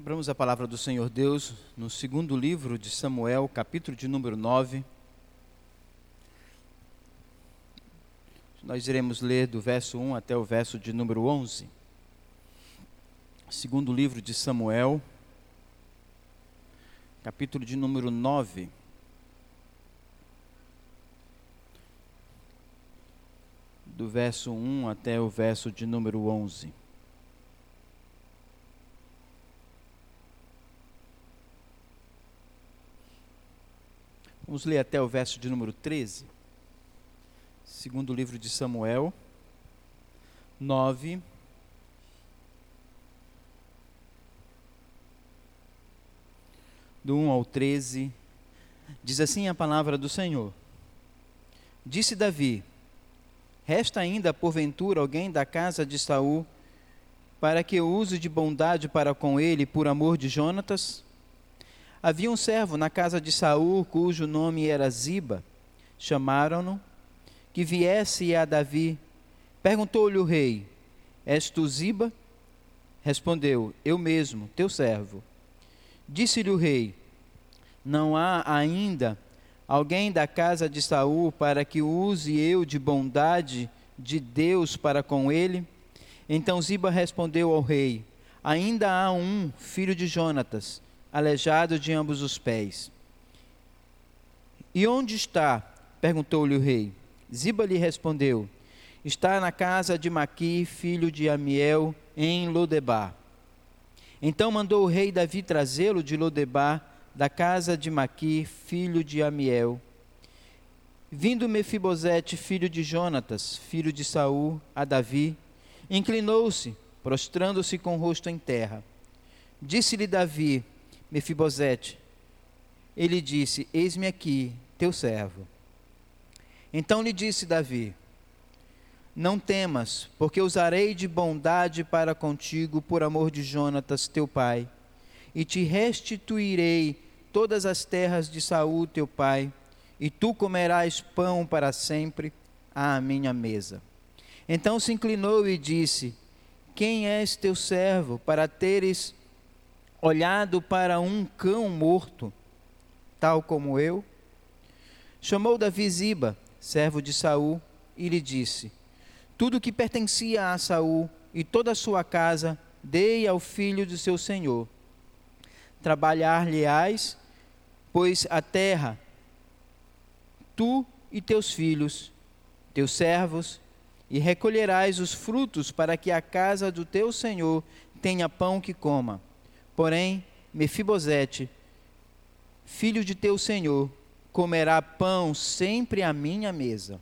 Abramos a palavra do Senhor Deus no segundo livro de Samuel, capítulo de número 9. Nós iremos ler do verso 1 até o verso de número 11. Segundo livro de Samuel, capítulo de número 9. Do verso 1 até o verso de número 11. Vamos ler até o verso de número 13. Segundo livro de Samuel, 9. Do 1 ao 13, diz assim a palavra do Senhor. Disse Davi: Resta ainda porventura alguém da casa de Saul para que eu use de bondade para com ele por amor de Jonatas? Havia um servo na casa de Saul, cujo nome era Ziba. Chamaram-no, que viesse a Davi. Perguntou-lhe o rei: És tu Ziba? Respondeu: Eu mesmo, teu servo. Disse-lhe o rei: Não há ainda alguém da casa de Saul para que use eu de bondade de Deus para com ele? Então Ziba respondeu ao rei: Ainda há um filho de Jonatas aleijado de ambos os pés. E onde está? perguntou-lhe o rei. Ziba lhe respondeu: Está na casa de Maqui, filho de Amiel, em Lodebar. Então mandou o rei Davi trazê-lo de Lodebar, da casa de Maqui, filho de Amiel. Vindo Mefibosete, filho de Jonatas, filho de Saul, a Davi, inclinou-se, prostrando-se com o rosto em terra. Disse-lhe Davi: Mefibosete. Ele disse: Eis-me aqui, teu servo. Então lhe disse Davi: Não temas, porque usarei de bondade para contigo por amor de Jonatas, teu pai, e te restituirei todas as terras de Saul, teu pai, e tu comerás pão para sempre à minha mesa. Então se inclinou e disse: Quem és teu servo para teres olhado para um cão morto, tal como eu? Chamou Davi Ziba, servo de Saul, e lhe disse: Tudo que pertencia a Saul e toda a sua casa dei ao filho de seu senhor. Trabalhar-lhe-ás, pois a terra, tu e teus filhos, teus servos, e recolherás os frutos para que a casa do teu senhor tenha pão que coma Porém, Mefibosete, filho de teu senhor, comerá pão sempre à minha mesa.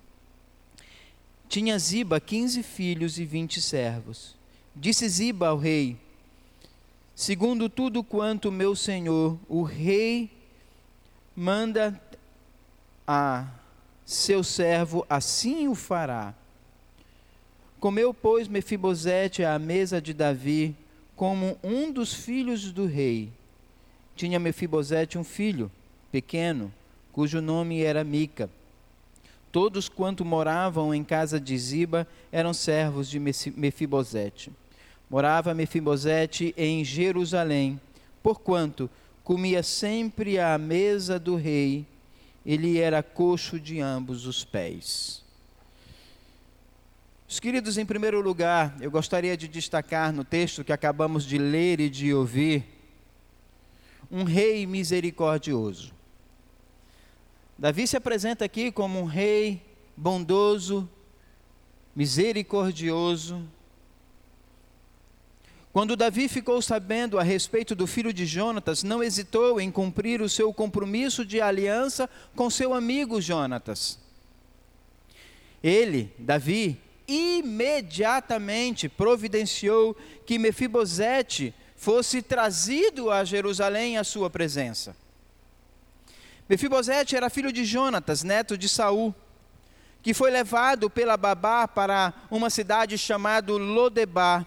Tinha Ziba quinze filhos e vinte servos. Disse Ziba ao rei: Segundo tudo quanto meu senhor, o rei, manda a seu servo, assim o fará. Comeu, pois, Mefibosete à mesa de Davi, como um dos filhos do rei. Tinha Mefibosete um filho, pequeno, cujo nome era Mica. Todos quanto moravam em casa de Ziba eram servos de Mefibosete. Morava Mefibosete em Jerusalém, porquanto comia sempre à mesa do rei, ele era coxo de ambos os pés. Os queridos, em primeiro lugar, eu gostaria de destacar no texto que acabamos de ler e de ouvir, um rei misericordioso. Davi se apresenta aqui como um rei bondoso, misericordioso. Quando Davi ficou sabendo a respeito do filho de Jonatas, não hesitou em cumprir o seu compromisso de aliança com seu amigo Jonatas. Ele, Davi, imediatamente providenciou que Mefibosete fosse trazido a Jerusalém à sua presença. Mefibosete era filho de Jonatas, neto de Saul, que foi levado pela babá para uma cidade chamada Lodebar,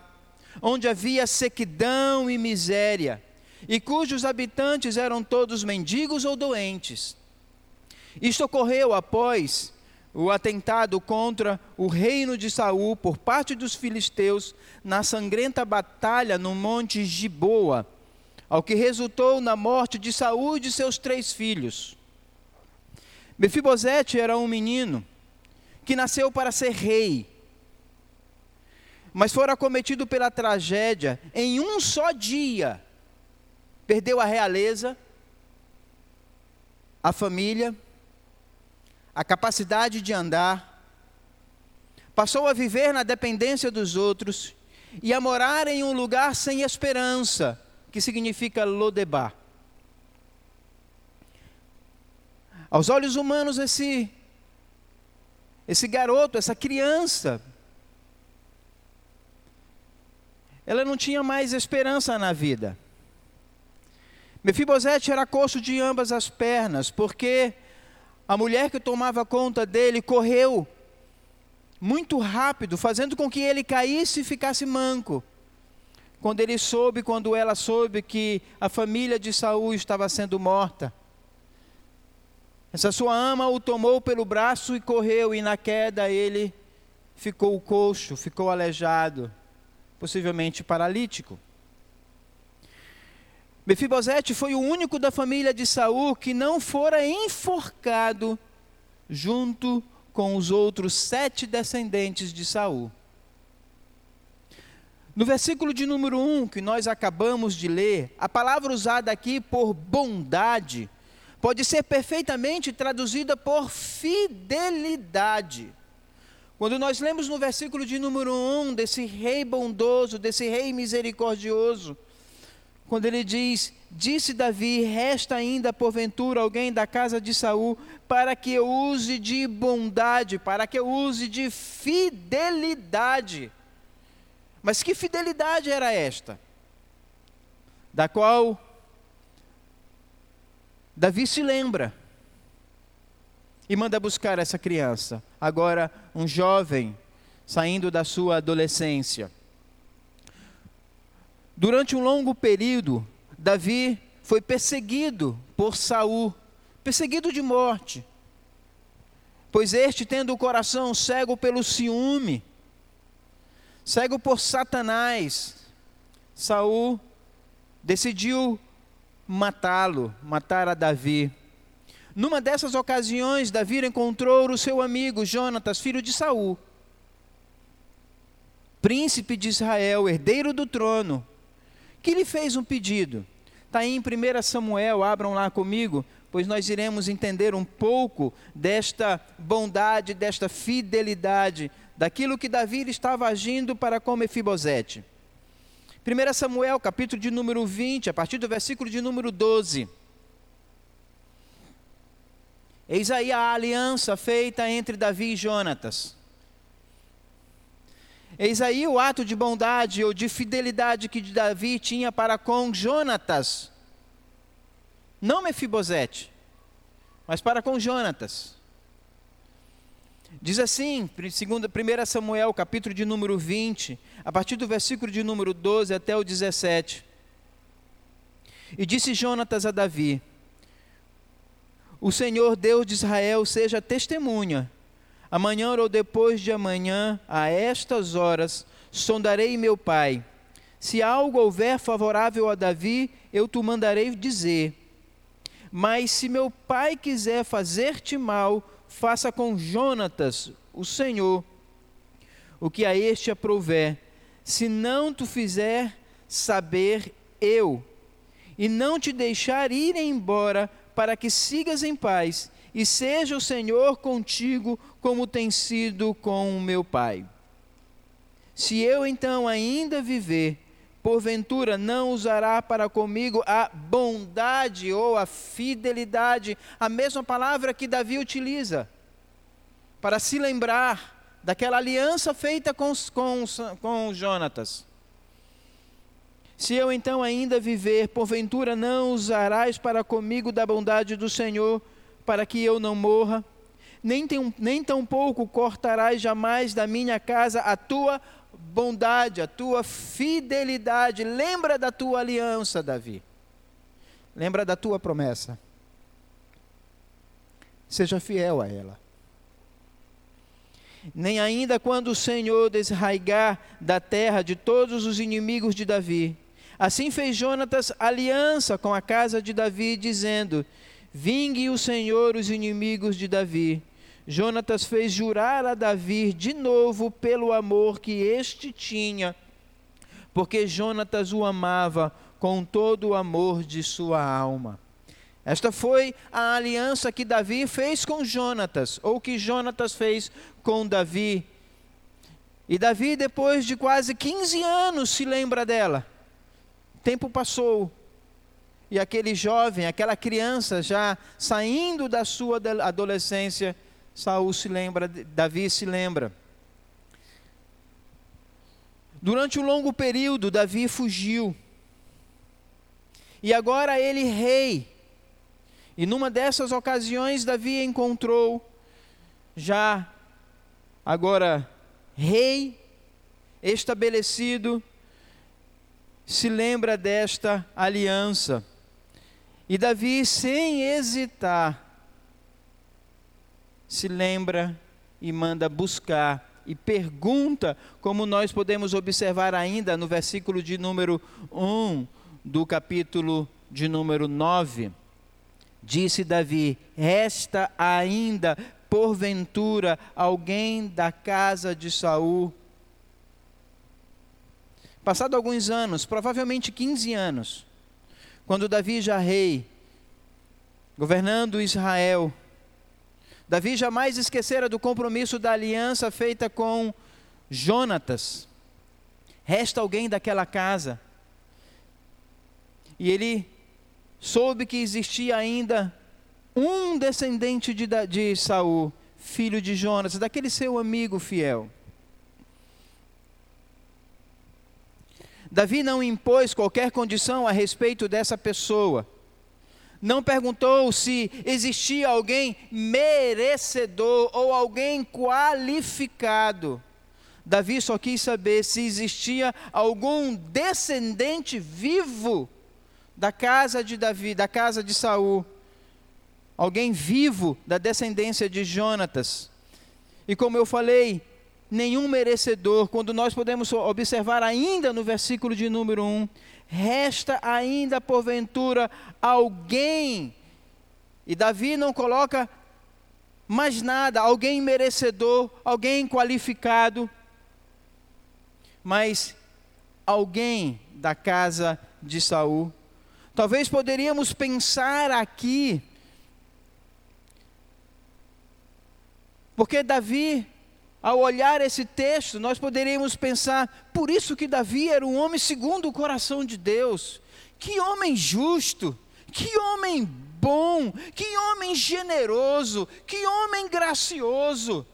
onde havia sequidão e miséria, e cujos habitantes eram todos mendigos ou doentes. Isto ocorreu após o atentado contra o reino de Saul por parte dos filisteus na sangrenta batalha no monte Giboa, ao que resultou na morte de Saúl e de seus três filhos. Mefibosete era um menino que nasceu para ser rei, mas fora cometido pela tragédia em um só dia. Perdeu a realeza, a família, a capacidade de andar, passou a viver na dependência dos outros e a morar em um lugar sem esperança, que significa Lodebar. Aos olhos humanos, esse, esse garoto, essa criança, ela não tinha mais esperança na vida. Mefibosete era coxo de ambas as pernas, porque a mulher que tomava conta dele correu muito rápido, fazendo com que ele caísse e ficasse manco. Quando ele soube, quando ela soube que a família de Saul estava sendo morta, essa sua ama o tomou pelo braço e correu, e na queda ele ficou coxo, ficou aleijado, possivelmente paralítico. Mefibosete foi o único da família de Saul que não fora enforcado junto com os outros sete descendentes de Saul. No versículo de número 1 que nós acabamos de ler, a palavra usada aqui por bondade pode ser perfeitamente traduzida por fidelidade. Quando nós lemos no versículo de número 1 desse rei bondoso, desse rei misericordioso, quando ele diz: Disse Davi: Resta ainda porventura alguém da casa de Saul para que eu use de bondade, para que eu use de fidelidade. Mas que fidelidade era esta? Da qual Davi se lembra e manda buscar essa criança, agora um jovem saindo da sua adolescência. Durante um longo período, Davi foi perseguido por Saul, perseguido de morte. Pois este, tendo o coração cego pelo ciúme, cego por Satanás, Saul decidiu matá-lo, matar a Davi. Numa dessas ocasiões, Davi encontrou o seu amigo Jonatas, filho de Saul, príncipe de Israel, herdeiro do trono, que lhe fez um pedido. Está aí em 1 Samuel, abram lá comigo, pois nós iremos entender um pouco desta bondade, desta fidelidade, daquilo que Davi estava agindo para com Mefibosete. 1 Samuel, capítulo de número 20, a partir do versículo de número 12. Eis aí a aliança feita entre Davi e Jonatas. Eis aí o ato de bondade ou de fidelidade que Davi tinha para com Jonatas. Não Mefibosete, mas para com Jonatas. Diz assim, 1 Samuel, capítulo de número 20, a partir do versículo de número 12 até o 17. E disse Jonatas a Davi: O Senhor Deus de Israel seja testemunha. Amanhã ou depois de amanhã, a estas horas, sondarei meu pai. Se algo houver favorável a Davi, eu te mandarei dizer. Mas se meu pai quiser fazer-te mal, faça com Jonatas, o Senhor, o que a este aprouver, se não tu fizer saber eu, e não te deixar ir embora, para que sigas em paz, e seja o Senhor contigo, como tem sido com o meu pai. Se eu então ainda viver, porventura não usará para comigo a bondade ou a fidelidade, a mesma palavra que Davi utiliza, para se lembrar daquela aliança feita com, com, com Jonatas. Se eu então ainda viver, porventura não usarás para comigo da bondade do Senhor, para que eu não morra, nem, tem, nem tampouco cortarás jamais da minha casa a tua bondade, a tua fidelidade. Lembra da tua aliança, Davi. Lembra da tua promessa. Seja fiel a ela. Nem ainda quando o Senhor desraigar da terra de todos os inimigos de Davi, Assim fez Jonatas aliança com a casa de Davi, dizendo: Vingue o Senhor os inimigos de Davi. Jonatas fez jurar a Davi de novo pelo amor que este tinha, porque Jonatas o amava com todo o amor de sua alma. Esta foi a aliança que Davi fez com Jonatas, ou que Jonatas fez com Davi. E Davi, depois de quase 15 anos, se lembra dela. Tempo passou. E aquele jovem, aquela criança já saindo da sua adolescência, Saul se lembra, Davi se lembra. Durante um longo período, Davi fugiu. E agora ele rei. E numa dessas ocasiões, Davi encontrou já agora rei estabelecido, se lembra desta aliança. E Davi, sem hesitar, se lembra e manda buscar e pergunta, como nós podemos observar ainda no versículo de número 1 do capítulo de número 9. Disse Davi: Resta ainda, porventura, alguém da casa de Saul? Passado alguns anos, provavelmente 15 anos, quando Davi já rei, governando Israel, Davi jamais esquecera do compromisso da aliança feita com Jonatas. Resta alguém daquela casa. E ele soube que existia ainda um descendente de, de Saul, filho de Jonas, daquele seu amigo fiel. Davi não impôs qualquer condição a respeito dessa pessoa. Não perguntou se existia alguém merecedor ou alguém qualificado. Davi só quis saber se existia algum descendente vivo da casa de Davi, da casa de Saul, alguém vivo da descendência de Jonatas. E como eu falei, nenhum merecedor, quando nós podemos observar ainda no versículo de número 1, resta ainda porventura alguém, e Davi não coloca mais nada, alguém merecedor, alguém qualificado, mas alguém da casa de Saul. Talvez poderíamos pensar aqui, porque Davi, ao olhar esse texto, nós poderíamos pensar, por isso que Davi era um homem segundo o coração de Deus. Que homem justo, que homem bom, que homem generoso, que homem gracioso.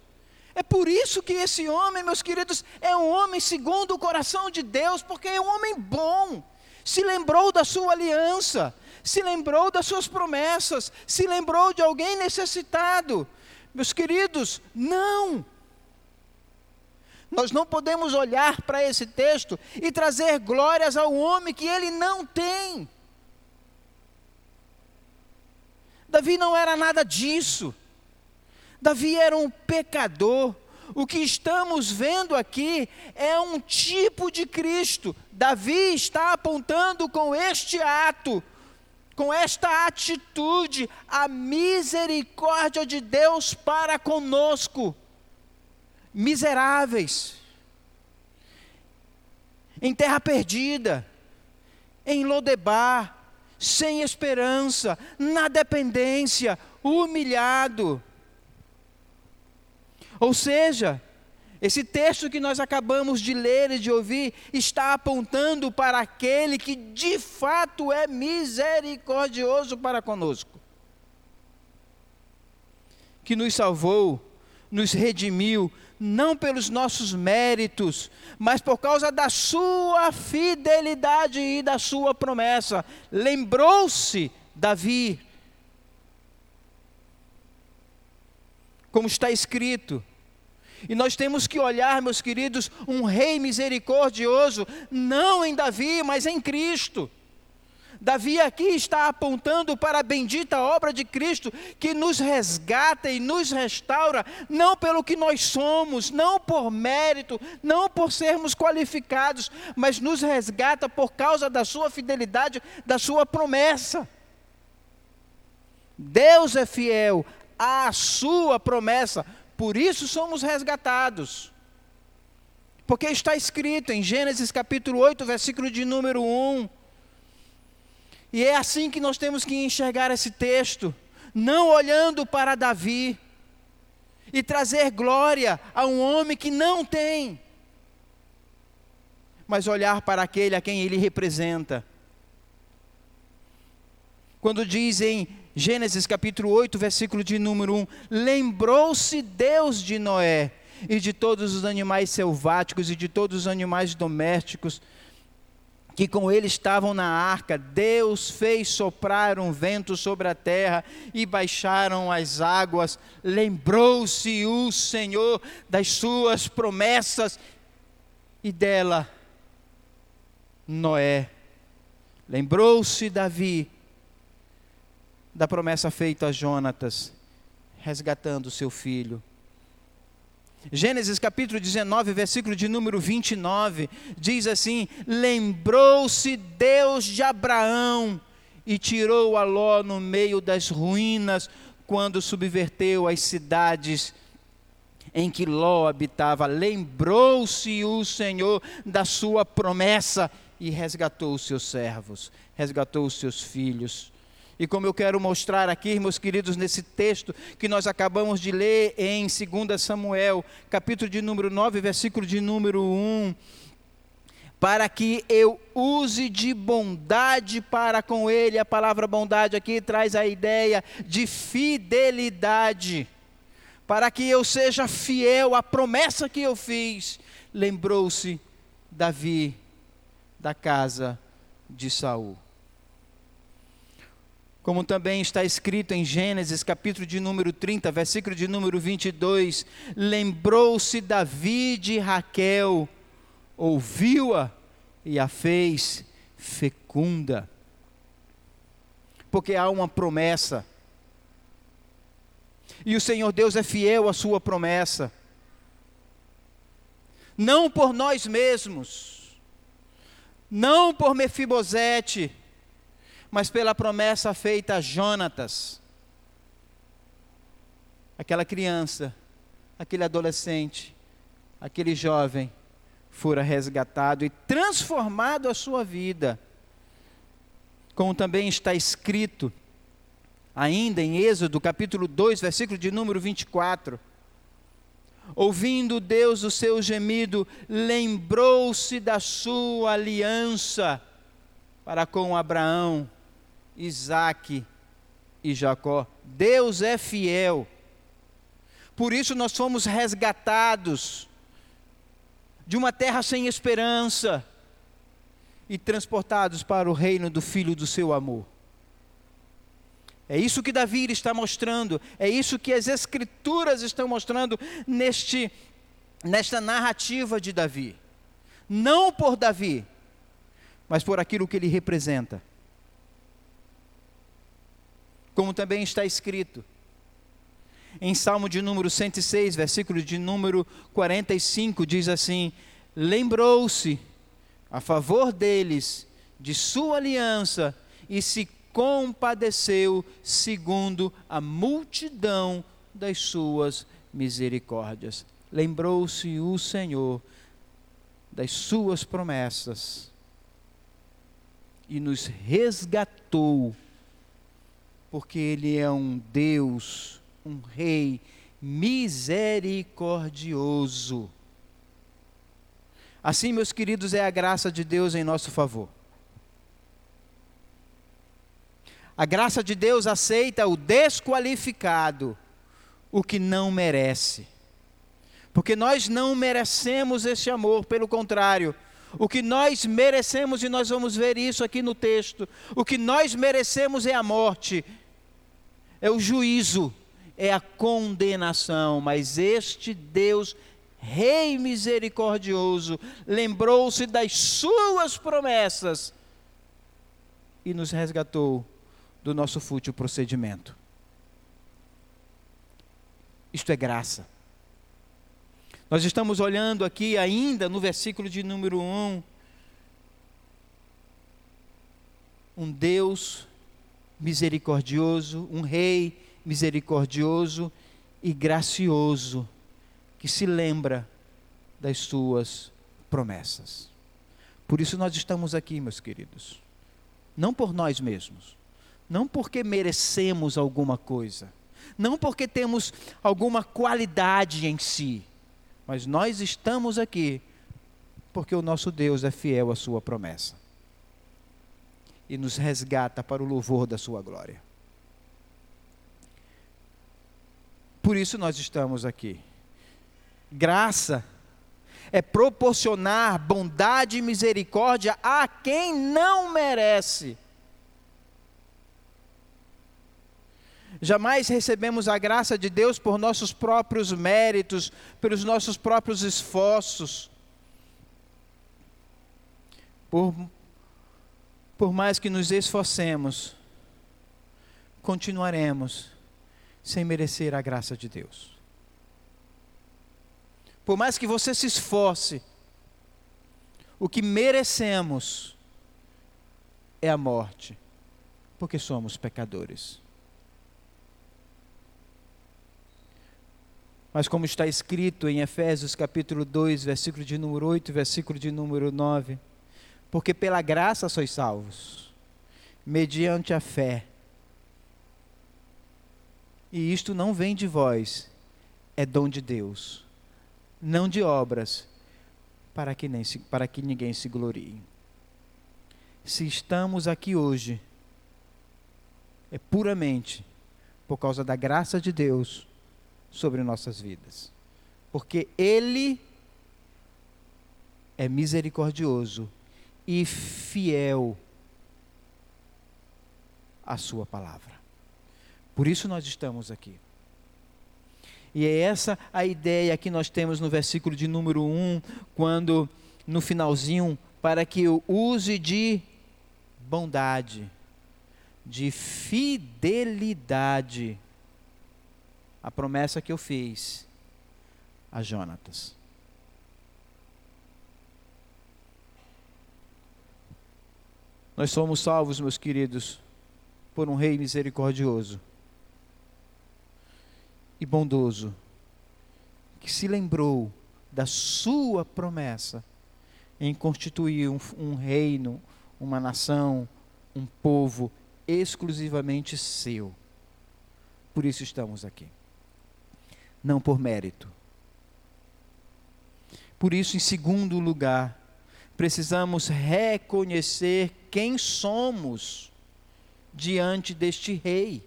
É por isso que esse homem, meus queridos, é um homem segundo o coração de Deus, porque é um homem bom se lembrou da sua aliança, se lembrou das suas promessas, se lembrou de alguém necessitado. Meus queridos, não. Nós não podemos olhar para esse texto e trazer glórias ao homem que ele não tem. Davi não era nada disso. Davi era um pecador, o que estamos vendo aqui é um tipo de Cristo. Davi está apontando com este ato, com esta atitude, a misericórdia de Deus para conosco, miseráveis, em terra perdida, em Lodebar, sem esperança, na dependência, humilhado. Ou seja, esse texto que nós acabamos de ler e de ouvir está apontando para aquele que de fato é misericordioso para conosco, que nos salvou, nos redimiu, não pelos nossos méritos, mas por causa da sua fidelidade e da sua promessa. Lembrou-se Davi como está escrito. E nós temos que olhar, meus queridos, um rei misericordioso, não em Davi, mas em Cristo. Davi aqui está apontando para a bendita obra de Cristo que nos resgata e nos restaura, não pelo que nós somos, não por mérito, não por sermos qualificados, mas nos resgata por causa da sua fidelidade, da sua promessa. Deus é fiel à sua promessa, por isso somos resgatados. Porque está escrito em Gênesis capítulo 8, versículo de número 1. E é assim que nós temos que enxergar esse texto, não olhando para Davi e trazer glória a um homem que não tem, mas olhar para aquele a quem ele representa. Quando diz em Gênesis capítulo 8, versículo de número 1: Lembrou-se Deus de Noé e de todos os animais selváticos e de todos os animais domésticos que com ele estavam na arca, Deus fez soprar um vento sobre a terra e baixaram as águas. Lembrou-se o Senhor das suas promessas e dela, Noé. Lembrou-se Davi da promessa feita a Jonatas, resgatando seu filho. Gênesis capítulo 19, versículo de número 29, diz assim: Lembrou-se Deus de Abraão e tirou a Ló no meio das ruínas, quando subverteu as cidades em que Ló habitava. Lembrou-se o Senhor da sua promessa e resgatou os seus servos, resgatou os seus filhos. E como eu quero mostrar aqui, meus queridos, nesse texto que nós acabamos de ler em 2 Samuel, capítulo de número 9, versículo de número 1, para que eu use de bondade para com ele. A palavra bondade aqui traz a ideia de fidelidade. Para que eu seja fiel à promessa que eu fiz. Lembrou-se Davi da casa de Saul como também está escrito em Gênesis, capítulo de número 30, versículo de número 22, lembrou-se Davi de Raquel, ouviu-a e a fez fecunda. Porque há uma promessa. E o Senhor Deus é fiel à sua promessa. Não por nós mesmos, não por Mefibosete, mas pela promessa feita a Jonatas. Aquela criança, aquele adolescente, aquele jovem, fora resgatado e transformado a sua vida. Como também está escrito, ainda em Êxodo, capítulo 2, versículo de número 24. Ouvindo Deus o seu gemido, lembrou-se da sua aliança para com Abraão Isaac e Jacó. Deus é fiel. Por isso nós fomos resgatados de uma terra sem esperança e transportados para o reino do Filho do seu amor. É isso que Davi está mostrando, é isso que as Escrituras estão mostrando neste, nesta narrativa de Davi. Não por Davi, mas por aquilo que ele representa como também está escrito em Salmo de número 106, versículo de número 45, diz assim: Lembrou-se a favor deles de sua aliança e se compadeceu segundo a multidão das suas misericórdias. Lembrou-se o Senhor das suas promessas e nos resgatou porque Ele é um Deus, um Rei misericordioso. Assim, meus queridos, é a graça de Deus em nosso favor. A graça de Deus aceita o desqualificado, o que não merece. Porque nós não merecemos esse amor, pelo contrário, o que nós merecemos, e nós vamos ver isso aqui no texto, o que nós merecemos é a morte, é o juízo, é a condenação, mas este Deus, Rei misericordioso, lembrou-se das suas promessas e nos resgatou do nosso fútil procedimento. Isto é graça. Nós estamos olhando aqui ainda no versículo de número 1. Um Deus misericordioso, um Rei misericordioso e gracioso, que se lembra das suas promessas. Por isso nós estamos aqui, meus queridos. Não por nós mesmos, não porque merecemos alguma coisa, não porque temos alguma qualidade em si, mas nós estamos aqui porque o nosso Deus é fiel à sua promessa e nos resgata para o louvor da sua glória. Por isso nós estamos aqui. Graça é proporcionar bondade e misericórdia a quem não merece. Jamais recebemos a graça de Deus por nossos próprios méritos, pelos nossos próprios esforços. Por, por mais que nos esforcemos, continuaremos sem merecer a graça de Deus. Por mais que você se esforce, o que merecemos é a morte, porque somos pecadores. Mas como está escrito em Efésios capítulo 2, versículo de número 8, versículo de número 9, porque pela graça sois salvos, mediante a fé. E isto não vem de vós, é dom de Deus, não de obras, para que, nem se, para que ninguém se glorie. Se estamos aqui hoje, é puramente por causa da graça de Deus sobre nossas vidas. Porque Ele é misericordioso e fiel à Sua palavra. Por isso nós estamos aqui. E é essa a ideia que nós temos no versículo de número 1, quando no finalzinho, para que eu use de bondade, de fidelidade a promessa que eu fiz a Jonatas. Nós somos salvos, meus queridos, por um Rei misericordioso e bondoso, que se lembrou da sua promessa em constituir um, um reino, uma nação, um povo exclusivamente seu. Por isso estamos aqui não por mérito. Por isso, em segundo lugar, precisamos reconhecer quem somos diante deste rei.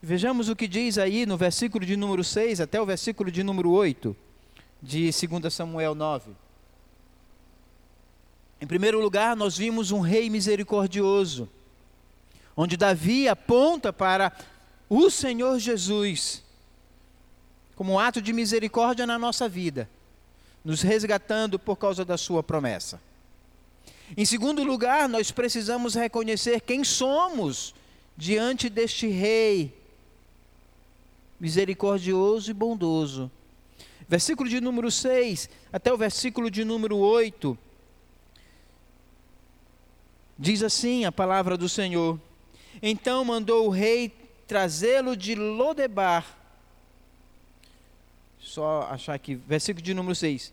Vejamos o que diz aí no versículo de número 6 até o versículo de número 8 de 2 Samuel 9. Em primeiro lugar, nós vimos um rei misericordioso, onde Davi aponta para o Senhor Jesus como um ato de misericórdia na nossa vida, nos resgatando por causa da Sua promessa. Em segundo lugar, nós precisamos reconhecer quem somos diante deste Rei misericordioso e bondoso. Versículo de número 6 até o versículo de número 8. Diz assim a palavra do Senhor: Então mandou o rei trazê-lo de Lodebar. Só achar aqui, versículo de número 6.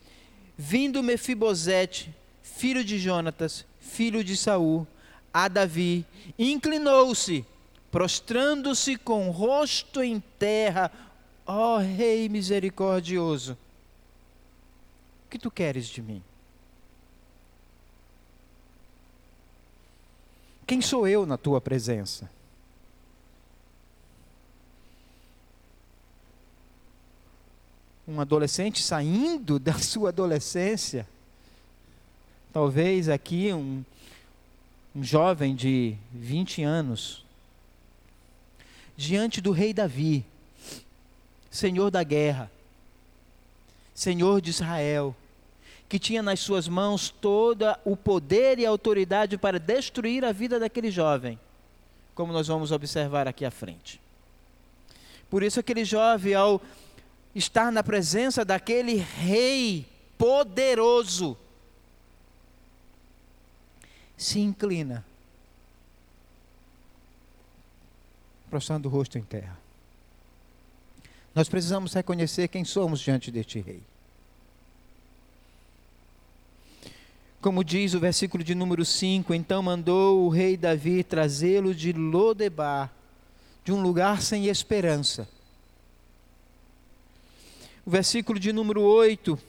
Vindo Mefibosete, filho de Jonatas, filho de Saul, a Davi, inclinou-se, prostrando-se com o rosto em terra, ó Rei misericordioso. O que tu queres de mim? Quem sou eu na tua presença? Um adolescente saindo da sua adolescência, talvez aqui um, um jovem de 20 anos, diante do rei Davi, Senhor da guerra, Senhor de Israel, que tinha nas suas mãos todo o poder e a autoridade para destruir a vida daquele jovem, como nós vamos observar aqui à frente. Por isso, aquele jovem, ao estar na presença daquele rei poderoso, se inclina, prostrando o rosto em terra. Nós precisamos reconhecer quem somos diante deste rei. Como diz o versículo de número 5, então mandou o rei Davi trazê-lo de Lodebar, de um lugar sem esperança. O versículo de número 8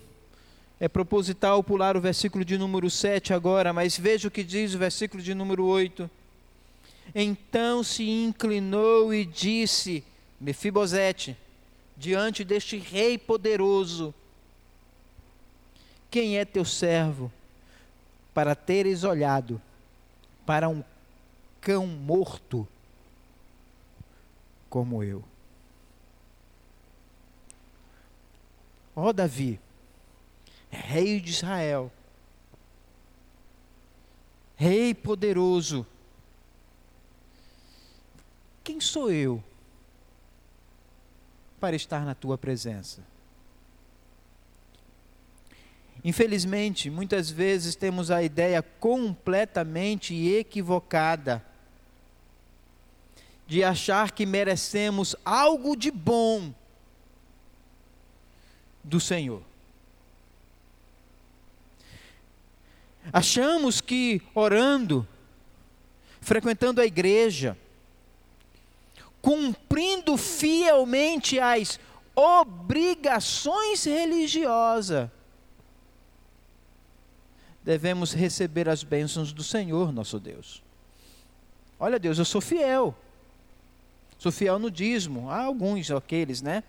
é proposital pular o versículo de número 7 agora, mas veja o que diz o versículo de número 8. Então se inclinou e disse: Mefibosete, diante deste rei poderoso, quem é teu servo para teres olhado para um cão morto como eu? Ó Davi, rei de Israel, rei poderoso, quem sou eu para estar na tua presença? Infelizmente, muitas vezes temos a ideia completamente equivocada de achar que merecemos algo de bom do Senhor. Achamos que orando, frequentando a igreja, cumprindo fielmente as obrigações religiosas, devemos receber as bênçãos do Senhor, nosso Deus. Olha, Deus, eu sou fiel. Sou fiel no dízimo. Há alguns, aqueles, né?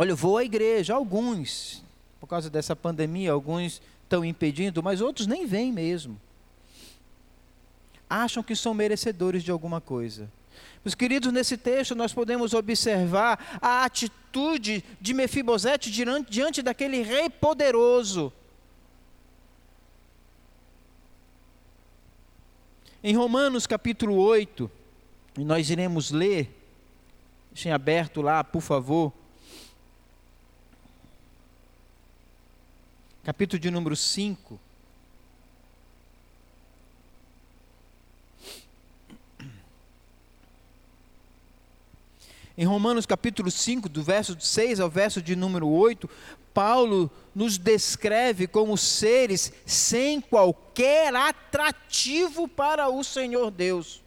Olha, eu vou à igreja, alguns. Por causa dessa pandemia, alguns estão impedindo, mas outros nem vêm mesmo. Acham que são merecedores de alguma coisa. Meus queridos, nesse texto nós podemos observar a atitude de Mefibosete diante, diante daquele rei poderoso. Em Romanos capítulo 8, e nós iremos ler, deixem aberto lá, por favor. Capítulo de número 5. Em Romanos capítulo 5, do verso 6 ao verso de número 8, Paulo nos descreve como seres sem qualquer atrativo para o Senhor Deus.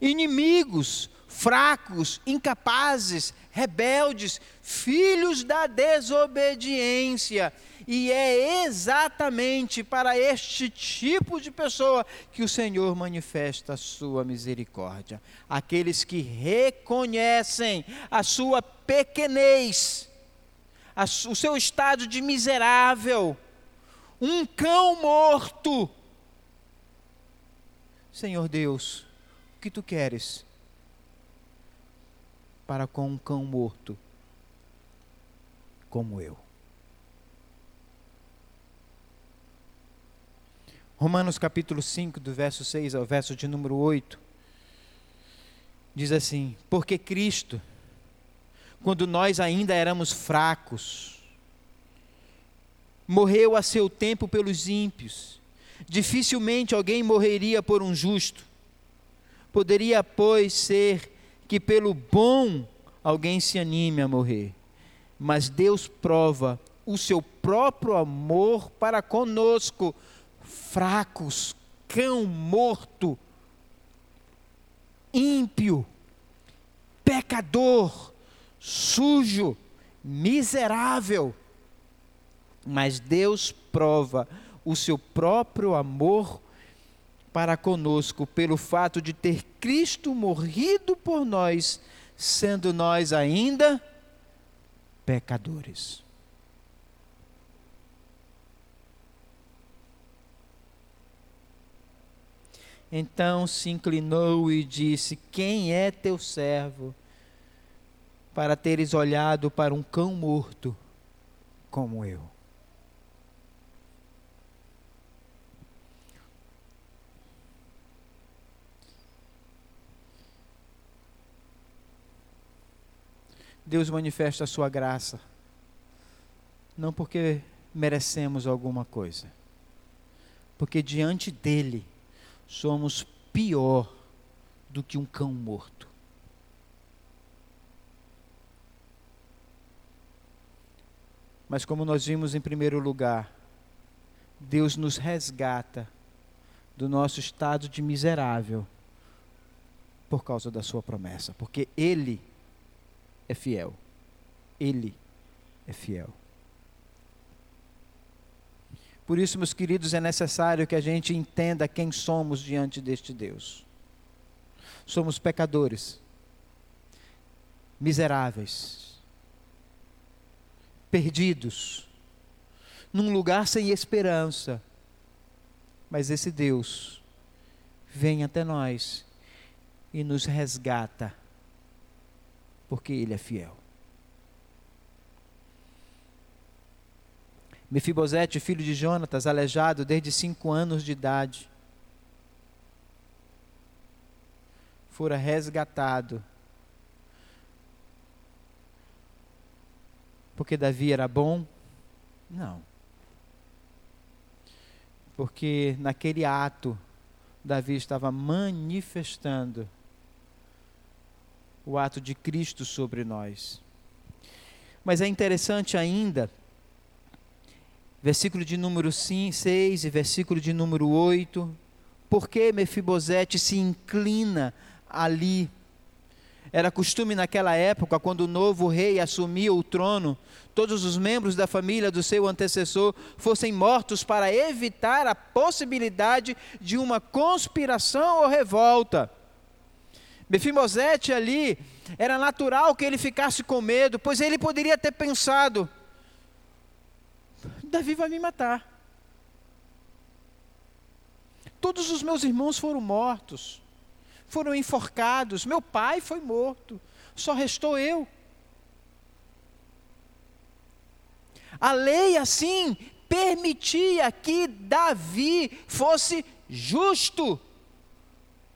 Inimigos, fracos, incapazes, rebeldes, filhos da desobediência. E é exatamente para este tipo de pessoa que o Senhor manifesta a sua misericórdia. Aqueles que reconhecem a sua pequenez, o seu estado de miserável, um cão morto. Senhor Deus, o que tu queres para com um cão morto como eu? Romanos capítulo 5, do verso 6 ao verso de número 8, diz assim: Porque Cristo, quando nós ainda éramos fracos, morreu a seu tempo pelos ímpios. Dificilmente alguém morreria por um justo. Poderia, pois, ser que pelo bom alguém se anime a morrer. Mas Deus prova o seu próprio amor para conosco fracos, cão morto, ímpio, pecador, sujo, miserável. Mas Deus prova o seu próprio amor para conosco pelo fato de ter Cristo morrido por nós, sendo nós ainda pecadores. Então se inclinou e disse: Quem é teu servo para teres olhado para um cão morto como eu? Deus manifesta a sua graça. Não porque merecemos alguma coisa, porque diante dele somos pior do que um cão morto. Mas como nós vimos em primeiro lugar, Deus nos resgata do nosso estado de miserável por causa da sua promessa, porque ele é fiel. Ele é fiel. Por isso, meus queridos, é necessário que a gente entenda quem somos diante deste Deus. Somos pecadores, miseráveis, perdidos, num lugar sem esperança. Mas esse Deus vem até nós e nos resgata, porque Ele é fiel. Mefibosete, filho de Jonatas, aleijado desde cinco anos de idade, fora resgatado. Porque Davi era bom? Não. Porque naquele ato, Davi estava manifestando o ato de Cristo sobre nós. Mas é interessante ainda versículo de número 6 e versículo de número 8. Porque Mefibosete se inclina ali? Era costume naquela época, quando o novo rei assumia o trono, todos os membros da família do seu antecessor fossem mortos para evitar a possibilidade de uma conspiração ou revolta. Mefibosete ali, era natural que ele ficasse com medo, pois ele poderia ter pensado: Davi vai me matar. Todos os meus irmãos foram mortos, foram enforcados, meu pai foi morto, só restou eu. A lei assim permitia que Davi fosse justo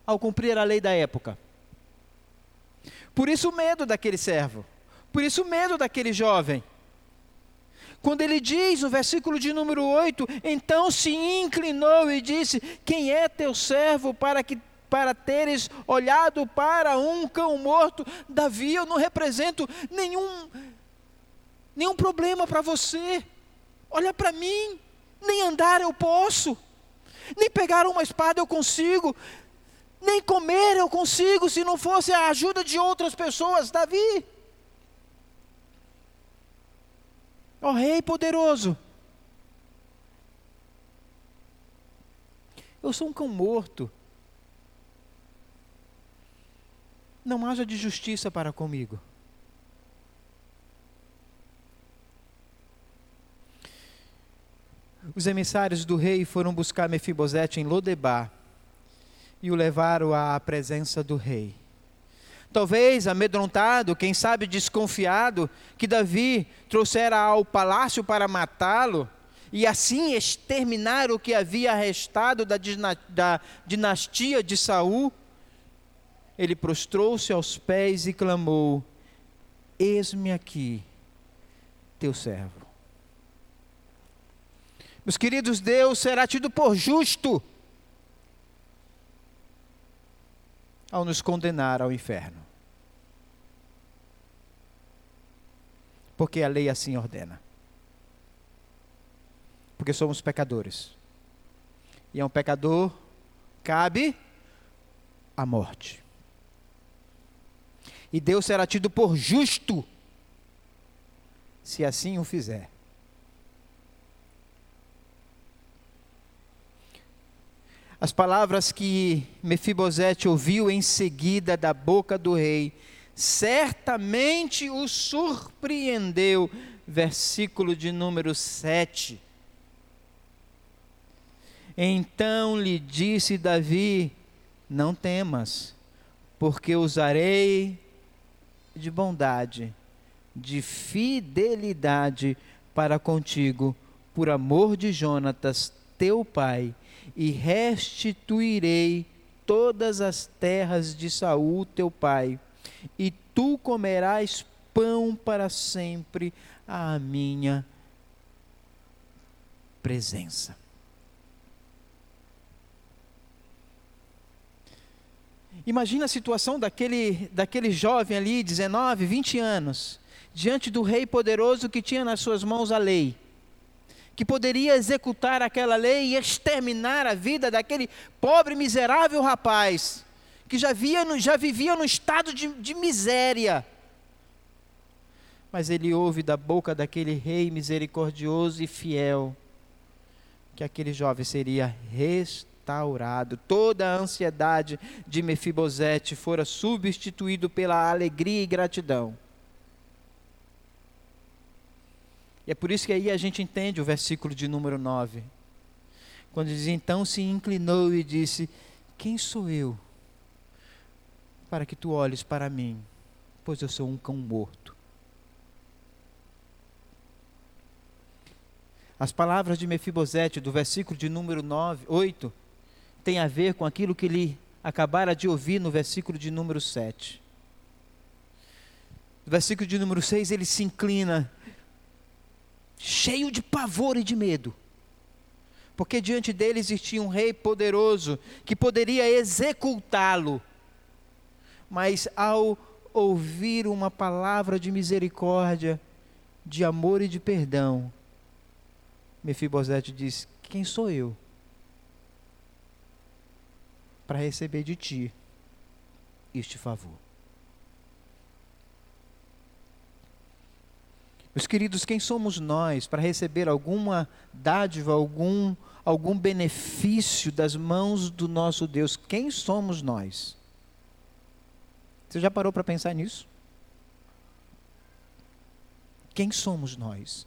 ao cumprir a lei da época. Por isso o medo daquele servo, por isso o medo daquele jovem. Quando ele diz, no versículo de número 8, então se inclinou e disse: Quem é teu servo para que para teres olhado para um cão morto? Davi, eu não represento nenhum nenhum problema para você. Olha para mim, nem andar eu posso, nem pegar uma espada eu consigo, nem comer eu consigo se não fosse a ajuda de outras pessoas. Davi, Ó oh, Rei poderoso, eu sou um cão morto. Não haja de justiça para comigo. Os emissários do rei foram buscar Mefibosete em Lodebar e o levaram à presença do rei. Talvez amedrontado, quem sabe desconfiado, que Davi trouxera ao palácio para matá-lo e assim exterminar o que havia restado da, dinastia de Saul, ele prostrou-se aos pés e clamou: Eis-me aqui, teu servo. Meus queridos, Deus será tido por justo ao nos condenar ao inferno. Porque a lei assim ordena. Porque somos pecadores. E a um pecador cabe a morte. E Deus será tido por justo se assim o fizer. As palavras que Mefibosete ouviu em seguida da boca do rei, certamente o surpreendeu. Versículo de número 7. Então lhe disse Davi: Não temas, porque usarei de bondade, de fidelidade para contigo, por amor de Jonatas, teu pai e restituirei todas as terras de Saul teu pai, e tu comerás pão para sempre à minha presença. Imagina a situação daquele, daquele jovem ali, 19, 20 anos, diante do rei poderoso que tinha nas suas mãos a lei, que poderia executar aquela lei e exterminar a vida daquele pobre, miserável rapaz, que já, via, já vivia no estado de, de miséria. Mas ele ouve da boca daquele rei misericordioso e fiel que aquele jovem seria restaurado. Toda a ansiedade de Mefibosete fora substituído pela alegria e gratidão. E é por isso que aí a gente entende o versículo de número 9. Quando diz: Então se inclinou e disse: Quem sou eu para que tu olhes para mim? Pois eu sou um cão morto. As palavras de Mefibosete, do versículo de número 9, 8, tem a ver com aquilo que ele acabara de ouvir no versículo de número 7. No versículo de número 6, ele se inclina, cheio de pavor e de medo, porque diante dele existia um rei poderoso que poderia executá-lo, mas ao ouvir uma palavra de misericórdia, de amor e de perdão, Mefibosete diz: Quem sou eu? para receber de ti este favor. Meus queridos, quem somos nós para receber alguma dádiva, algum, algum benefício das mãos do nosso Deus? Quem somos nós? Você já parou para pensar nisso? Quem somos nós?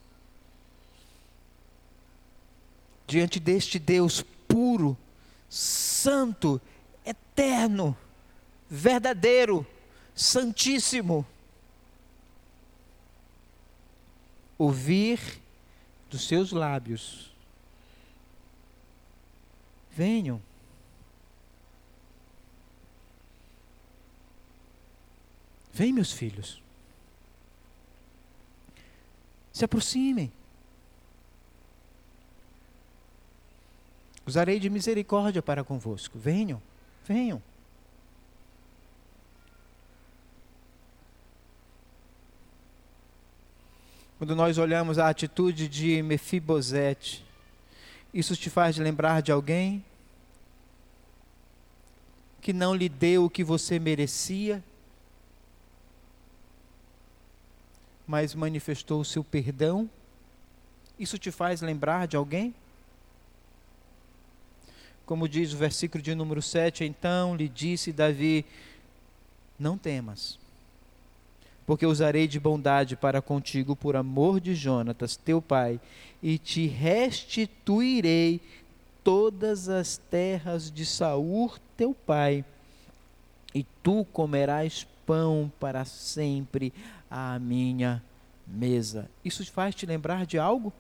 Diante deste Deus puro, santo eterno, verdadeiro, santíssimo. Ouvir dos seus lábios: Venham. Vem, meus filhos. Se aproximem. Usarei de misericórdia para convosco. Venham. Venham. Quando nós olhamos a atitude de Mefibosete, isso te faz lembrar de alguém que não lhe deu o que você merecia, mas manifestou o seu perdão? Isso te faz lembrar de alguém? Como diz o versículo de número 7, então lhe disse Davi: Não temas, porque usarei de bondade para contigo por amor de Jonatas, teu pai, e te restituirei todas as terras de Saul, teu pai, e tu comerás pão para sempre à minha mesa. Isso faz te lembrar de algo?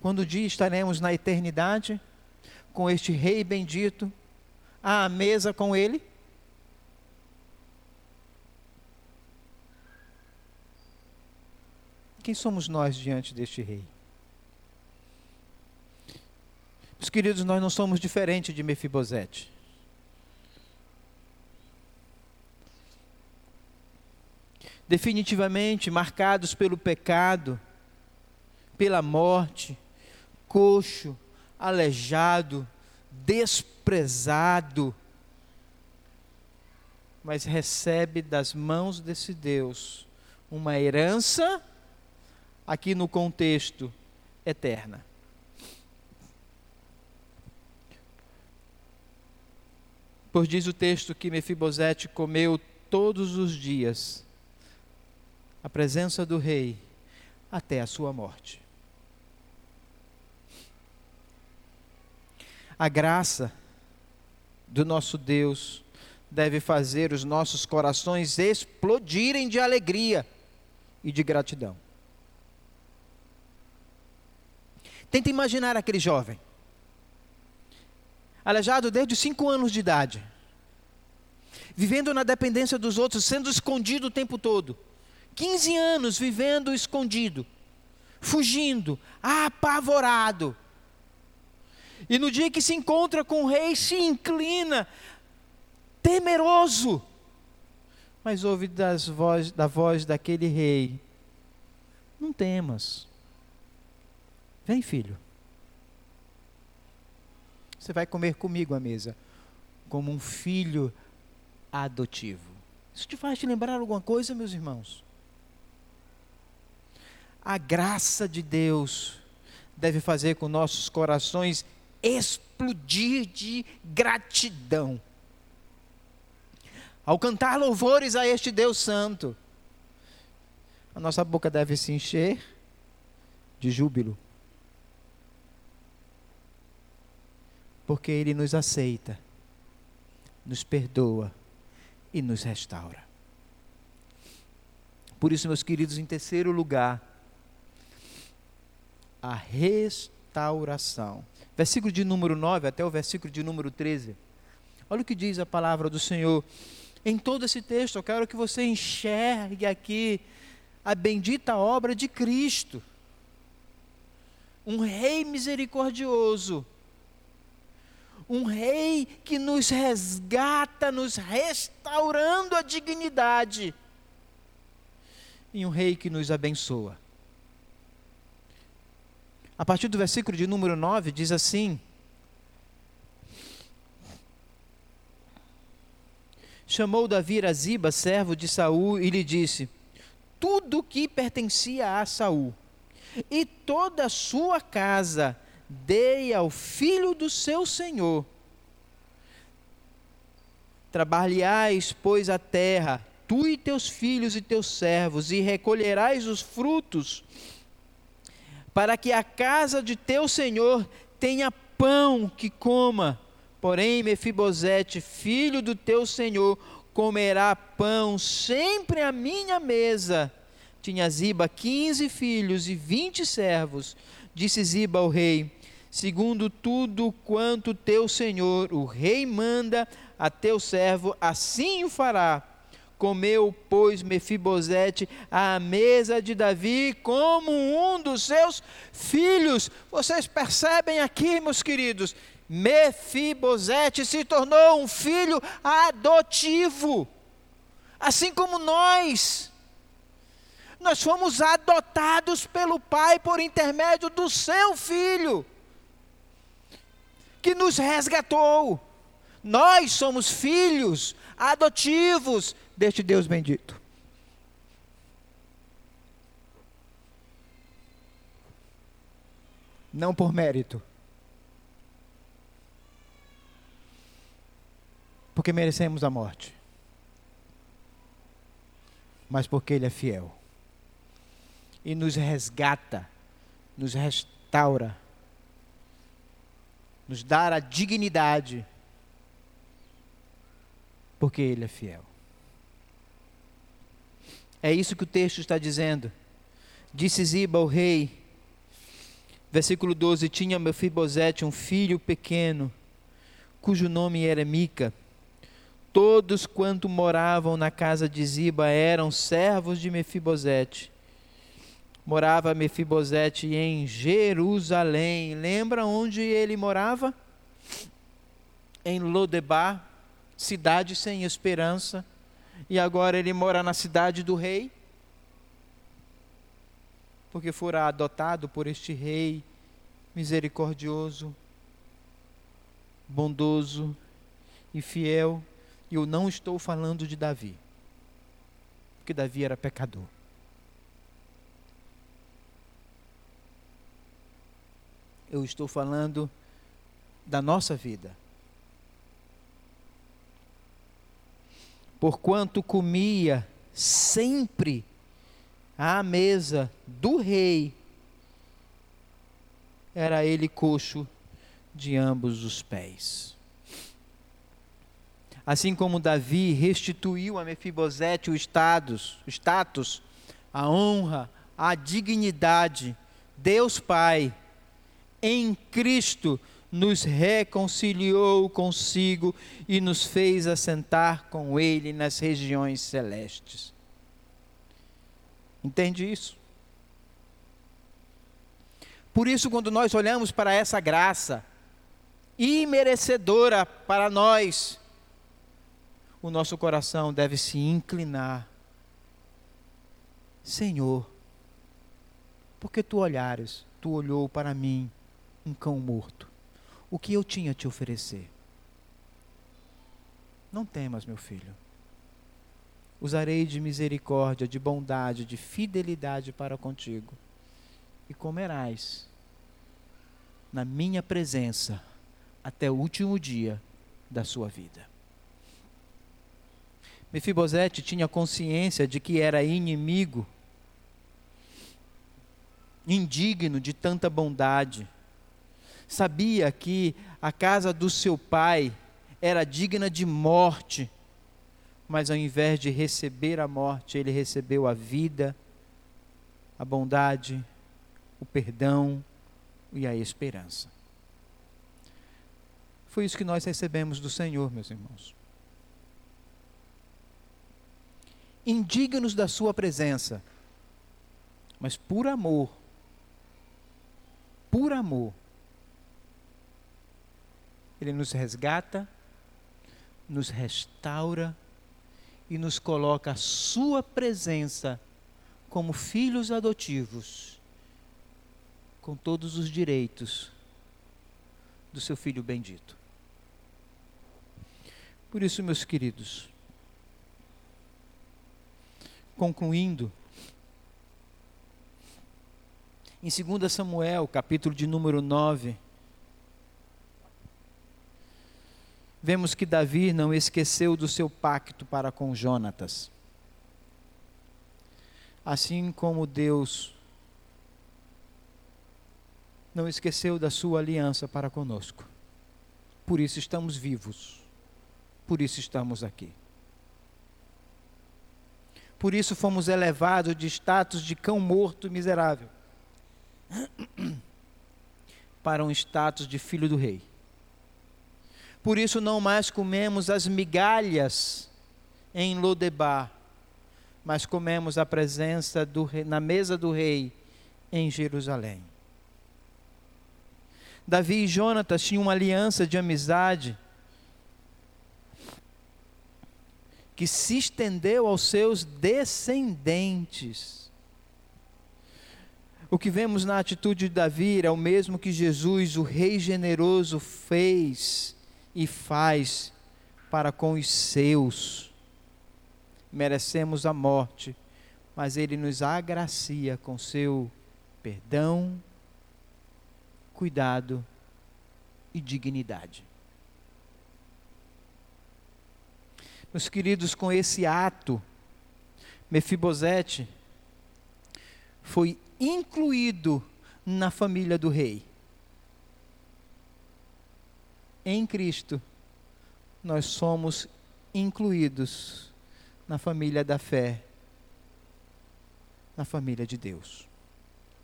quando um dia estaremos na eternidade com este Rei bendito, à mesa com Ele? Quem somos nós diante deste Rei? Meus queridos, nós não somos diferentes de Mefibosete. Definitivamente marcados pelo pecado, pela morte, coxo, aleijado, desprezado, mas recebe das mãos desse Deus uma herança, aqui no contexto, eterna. Pois diz o texto que Mefibosete comeu todos os dias a presença do rei até a sua morte. A graça do nosso Deus deve fazer os nossos corações explodirem de alegria e de gratidão. Tenta imaginar aquele jovem, aleijado desde cinco anos de idade, vivendo na dependência dos outros, sendo escondido o tempo todo. 15 anos vivendo escondido, fugindo, apavorado. E no dia que se encontra com o rei, se inclina, temeroso. Mas ouve das voz, da voz daquele rei: Não temas. Vem, filho. Você vai comer comigo à mesa, como um filho adotivo. Isso te faz te lembrar alguma coisa, meus irmãos? A graça de Deus deve fazer com nossos corações explodir de gratidão. Ao cantar louvores a este Deus Santo, a nossa boca deve se encher de júbilo. Porque Ele nos aceita, nos perdoa e nos restaura. Por isso, meus queridos, em terceiro lugar, a restauração. Versículo de número 9 até o versículo de número 13. Olha o que diz a palavra do Senhor. Em todo esse texto, eu quero que você enxergue aqui a bendita obra de Cristo. Um rei misericordioso. Um rei que nos resgata, nos restaurando a dignidade. E um rei que nos abençoa. A partir do versículo de número 9 diz assim: Chamou Davi a Ziba, servo de Saul, e lhe disse: Tudo que pertencia a Saul e toda a sua casa dei ao filho do seu senhor. Trabalhais, pois, a terra, tu e teus filhos e teus servos, e recolherás os frutos para que a casa de teu senhor tenha pão que coma. Porém, Mefibosete, filho do teu senhor, comerá pão sempre à minha mesa. Tinha Ziba quinze filhos e vinte servos. Disse Ziba ao rei: Segundo tudo quanto teu senhor, o rei, manda a teu servo, assim o fará Comeu, pois, Mefibosete à mesa de Davi como um dos seus filhos. Vocês percebem aqui, meus queridos? Mefibosete se tornou um filho adotivo, assim como nós. Nós fomos adotados pelo Pai por intermédio do seu filho, que nos resgatou. Nós somos filhos adotivos deste Deus bendito. Não por mérito. Porque merecemos a morte. Mas porque Ele é fiel. E nos resgata, nos restaura, nos dá a dignidade. Porque Ele é fiel. É isso que o texto está dizendo. Disse Ziba ao rei, versículo 12: Tinha Mefibosete um filho pequeno, cujo nome era Mica. Todos quanto moravam na casa de Ziba eram servos de Mefibosete. Morava Mefibosete em Jerusalém. Lembra onde ele morava? Em Lodebar, cidade sem esperança e agora ele mora na cidade do rei, porque fora adotado por este rei misericordioso, bondoso e fiel. E eu não estou falando de Davi, porque Davi era pecador. Eu estou falando da nossa vida. porquanto comia sempre à mesa do rei, era ele coxo de ambos os pés. Assim como Davi restituiu a Mefibosete o status, status, a honra, a dignidade, Deus Pai, em Cristo, nos reconciliou consigo e nos fez assentar com Ele nas regiões celestes. Entende isso? Por isso, quando nós olhamos para essa graça, imerecedora para nós, o nosso coração deve se inclinar. Senhor, porque tu olhares, tu olhou para mim, um cão morto o que eu tinha a te oferecer. Não temas, meu filho. Usarei de misericórdia, de bondade, de fidelidade para contigo, e comerás na minha presença até o último dia da sua vida. Mefibosete tinha consciência de que era inimigo, indigno de tanta bondade sabia que a casa do seu pai era digna de morte, mas ao invés de receber a morte, ele recebeu a vida, a bondade, o perdão e a esperança. Foi isso que nós recebemos do Senhor, meus irmãos. Indignos da Sua presença, mas por amor, por amor, ele nos resgata, nos restaura e nos coloca a Sua presença como filhos adotivos, com todos os direitos do Seu Filho bendito. Por isso, meus queridos, concluindo, em 2 Samuel, capítulo de número 9, vemos que Davi não esqueceu do seu pacto para com Jonatas. Assim como Deus não esqueceu da sua aliança para conosco. Por isso estamos vivos. Por isso estamos aqui. Por isso fomos elevados de status de cão morto miserável para um status de filho do rei. Por isso não mais comemos as migalhas em Lodebar, mas comemos a presença do rei, na mesa do rei em Jerusalém. Davi e Jonatas tinham uma aliança de amizade que se estendeu aos seus descendentes. O que vemos na atitude de Davi é o mesmo que Jesus, o Rei generoso, fez e faz para com os seus. Merecemos a morte, mas Ele nos agracia com seu perdão, cuidado e dignidade. Meus queridos, com esse ato, Mefibosete foi incluído na família do rei em Cristo, nós somos incluídos na família da fé, na família de Deus,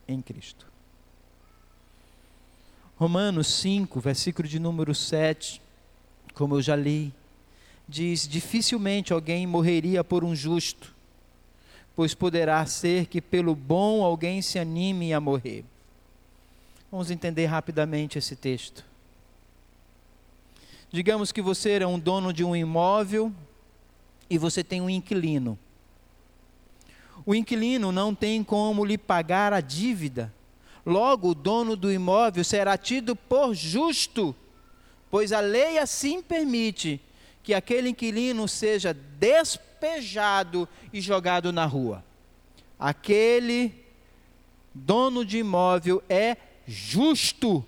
em Cristo. Romanos 5, versículo de número 7, como eu já li, diz: Dificilmente alguém morreria por um justo, pois poderá ser que pelo bom alguém se anime a morrer. Vamos entender rapidamente esse texto. Digamos que você é um dono de um imóvel e você tem um inquilino. O inquilino não tem como lhe pagar a dívida. Logo, o dono do imóvel será tido por justo, pois a lei assim permite que aquele inquilino seja despejado e jogado na rua. Aquele dono de imóvel é justo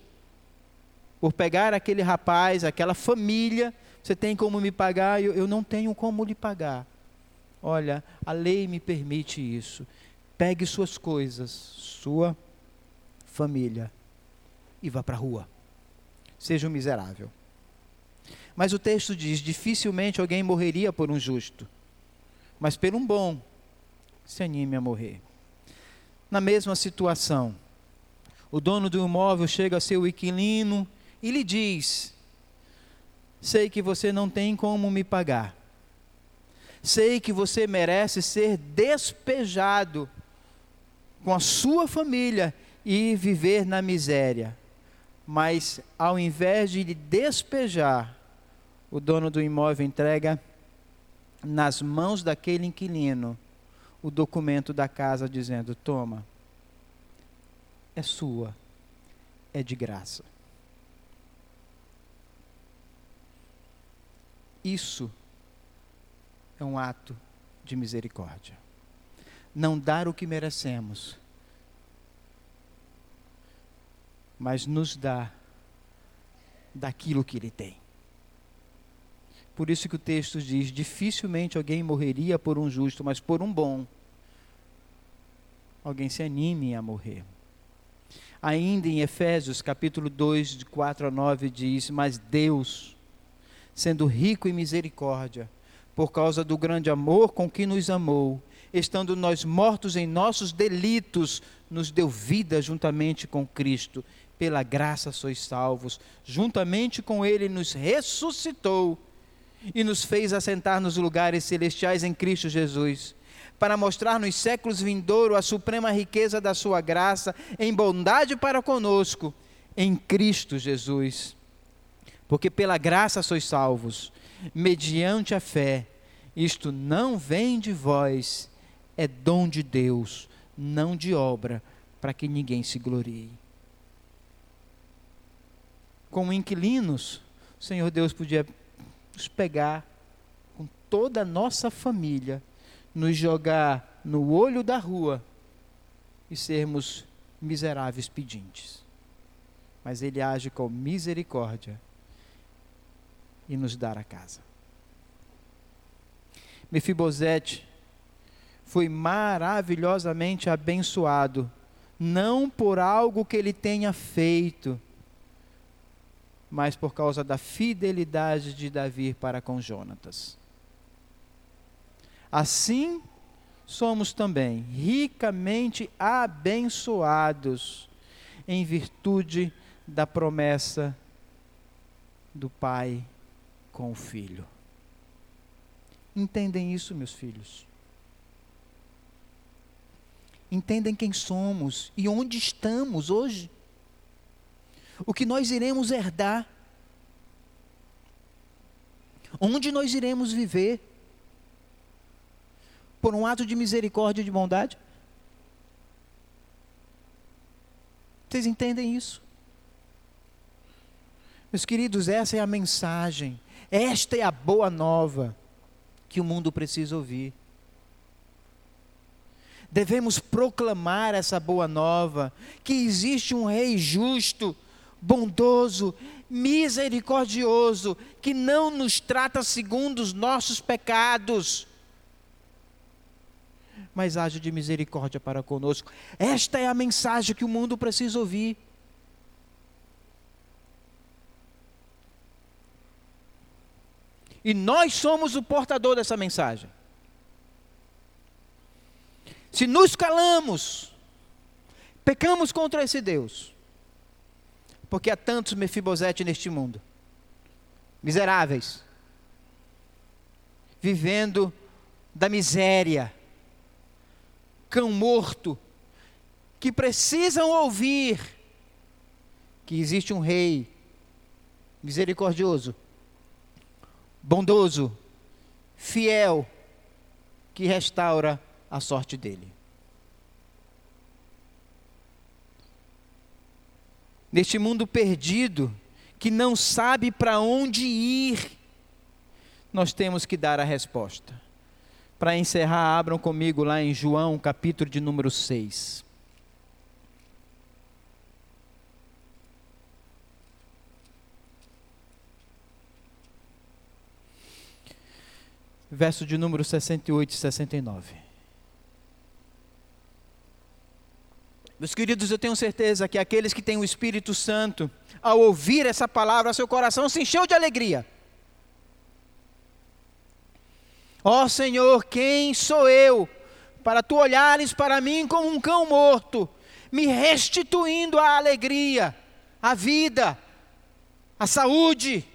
por pegar aquele rapaz, aquela família, você tem como me pagar? Eu, eu não tenho como lhe pagar. Olha, a lei me permite isso. Pegue suas coisas, sua família, e vá para a rua. Seja um miserável. Mas o texto diz: dificilmente alguém morreria por um justo, mas por um bom se anime a morrer. Na mesma situação, o dono do imóvel chega a ser o inquilino e lhe diz: Sei que você não tem como me pagar. Sei que você merece ser despejado com a sua família e viver na miséria. Mas ao invés de lhe despejar, o dono do imóvel entrega nas mãos daquele inquilino o documento da casa dizendo: Toma, é sua, é de graça. Isso é um ato de misericórdia. Não dar o que merecemos, mas nos dá daquilo que Ele tem. Por isso que o texto diz: dificilmente alguém morreria por um justo, mas por um bom, alguém se anime a morrer. Ainda em Efésios, capítulo 2, de 4 a 9, diz: Mas Deus, sendo rico em misericórdia, por causa do grande amor com que nos amou, estando nós mortos em nossos delitos, nos deu vida juntamente com Cristo. Pela graça sois salvos, juntamente com Ele nos ressuscitou e nos fez assentar nos lugares celestiais em Cristo Jesus, para mostrar nos séculos vindouros a suprema riqueza da Sua graça em bondade para conosco, em Cristo Jesus. Porque pela graça sois salvos, mediante a fé. Isto não vem de vós, é dom de Deus, não de obra, para que ninguém se glorie. Como inquilinos, o Senhor Deus podia nos pegar com toda a nossa família, nos jogar no olho da rua e sermos miseráveis pedintes. Mas Ele age com misericórdia e nos dar a casa. Mefibosete foi maravilhosamente abençoado, não por algo que ele tenha feito, mas por causa da fidelidade de Davi para com Jonatas. Assim somos também ricamente abençoados em virtude da promessa do Pai com o Filho. Entendem isso, meus filhos? Entendem quem somos e onde estamos hoje? o que nós iremos herdar, onde nós iremos viver, por um ato de misericórdia e de bondade? Vocês entendem isso? Meus queridos, essa é a mensagem, esta é a boa nova que o mundo precisa ouvir. Devemos proclamar essa boa nova, que existe um rei justo, bondoso, misericordioso, que não nos trata segundo os nossos pecados, mas age de misericórdia para conosco. Esta é a mensagem que o mundo precisa ouvir. E nós somos o portador dessa mensagem. Se nos calamos, pecamos contra esse Deus porque há tantos Mefibosete neste mundo. Miseráveis. Vivendo da miséria. Cão morto. Que precisam ouvir que existe um rei misericordioso, bondoso, fiel, que restaura a sorte dele. neste mundo perdido, que não sabe para onde ir, nós temos que dar a resposta. Para encerrar, abram comigo lá em João, capítulo de número 6. Verso de número 68 e 69. Meus queridos, eu tenho certeza que aqueles que têm o Espírito Santo, ao ouvir essa palavra, seu coração se encheu de alegria. Ó oh, Senhor, quem sou eu para tu olhares para mim como um cão morto, me restituindo a alegria, a vida, a saúde,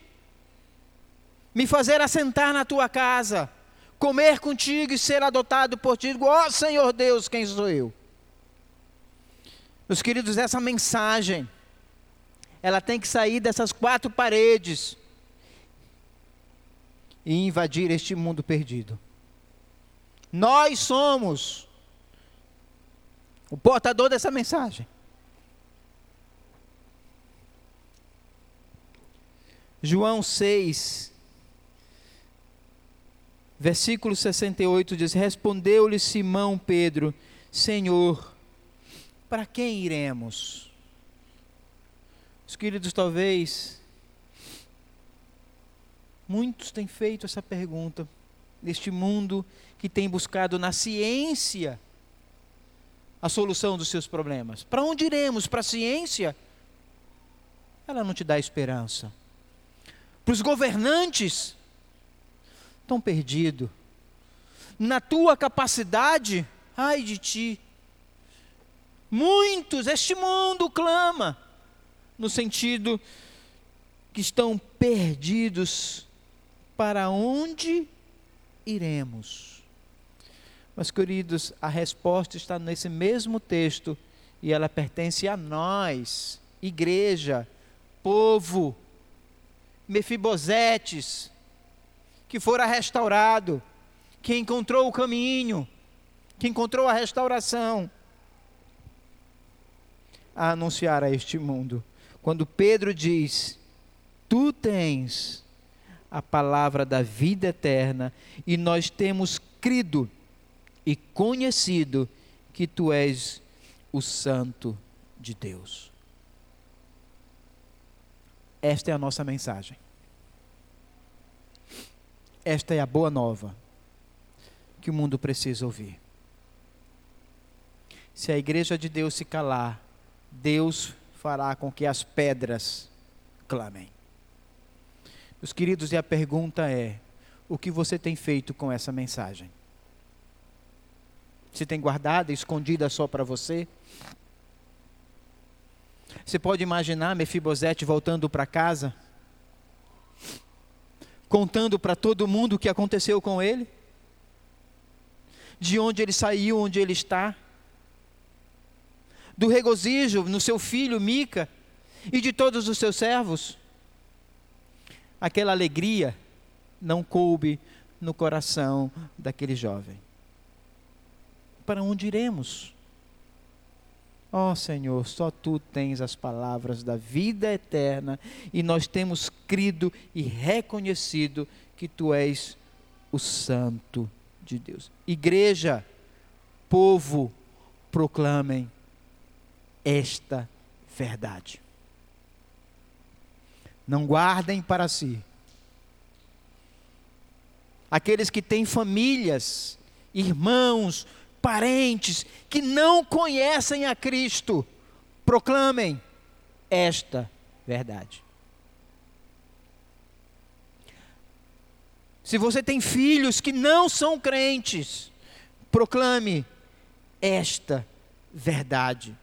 me fazer assentar na tua casa, comer contigo e ser adotado por ti. Ó oh, Senhor Deus, quem sou eu? Meus queridos, essa mensagem, ela tem que sair dessas quatro paredes e invadir este mundo perdido. Nós somos o portador dessa mensagem. João 6, versículo 68 diz: Respondeu-lhe Simão Pedro: Senhor, para quem iremos? Os queridos, talvez muitos têm feito essa pergunta neste mundo que tem buscado na ciência a solução dos seus problemas. Para onde iremos? Para a ciência? Ela não te dá esperança para os governantes, estão perdidos. Na tua capacidade, ai de ti. Muitos, este mundo clama, no sentido que estão perdidos. Para onde iremos? Mas, queridos, a resposta está nesse mesmo texto e ela pertence a nós, igreja, povo Mefibosetes, que fora restaurado, que encontrou o caminho, que encontrou a restauração, a anunciar a este mundo. Quando Pedro diz: Tu tens a palavra da vida eterna, e nós temos crido e conhecido que tu és o Santo de Deus. Esta é a nossa mensagem. Esta é a boa nova que o mundo precisa ouvir. Se a igreja de Deus se calar, Deus fará com que as pedras clamem. Meus queridos, e a pergunta é: o que você tem feito com essa mensagem? Você tem guardada, escondida só para você? Você pode imaginar Mefibosete voltando para casa, contando para todo mundo o que aconteceu com ele, de onde ele saiu, onde ele está, do regozijo no seu filho Mica e de todos os seus servos. Aquela alegria não coube no coração daquele jovem. Para onde iremos? Ó oh, Senhor, só tu tens as palavras da vida eterna e nós temos crido e reconhecido que tu és o Santo de Deus. Igreja, povo, proclamem esta verdade. Não guardem para si. Aqueles que têm famílias, irmãos, parentes que não conhecem a Cristo, proclamem esta verdade. Se você tem filhos que não são crentes, proclame esta verdade.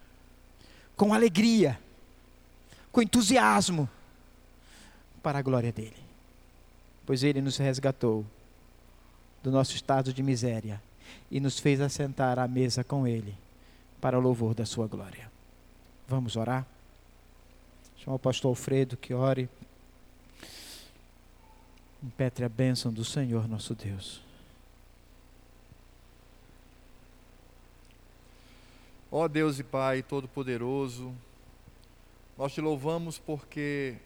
Com alegria, com entusiasmo, para a glória dele, pois ele nos resgatou do nosso estado de miséria e nos fez assentar à mesa com Ele, para o louvor da Sua glória. Vamos orar? Chama o pastor Alfredo que ore. Impetre a bênção do Senhor nosso Deus. Ó Deus e Pai Todo-Poderoso, nós te louvamos porque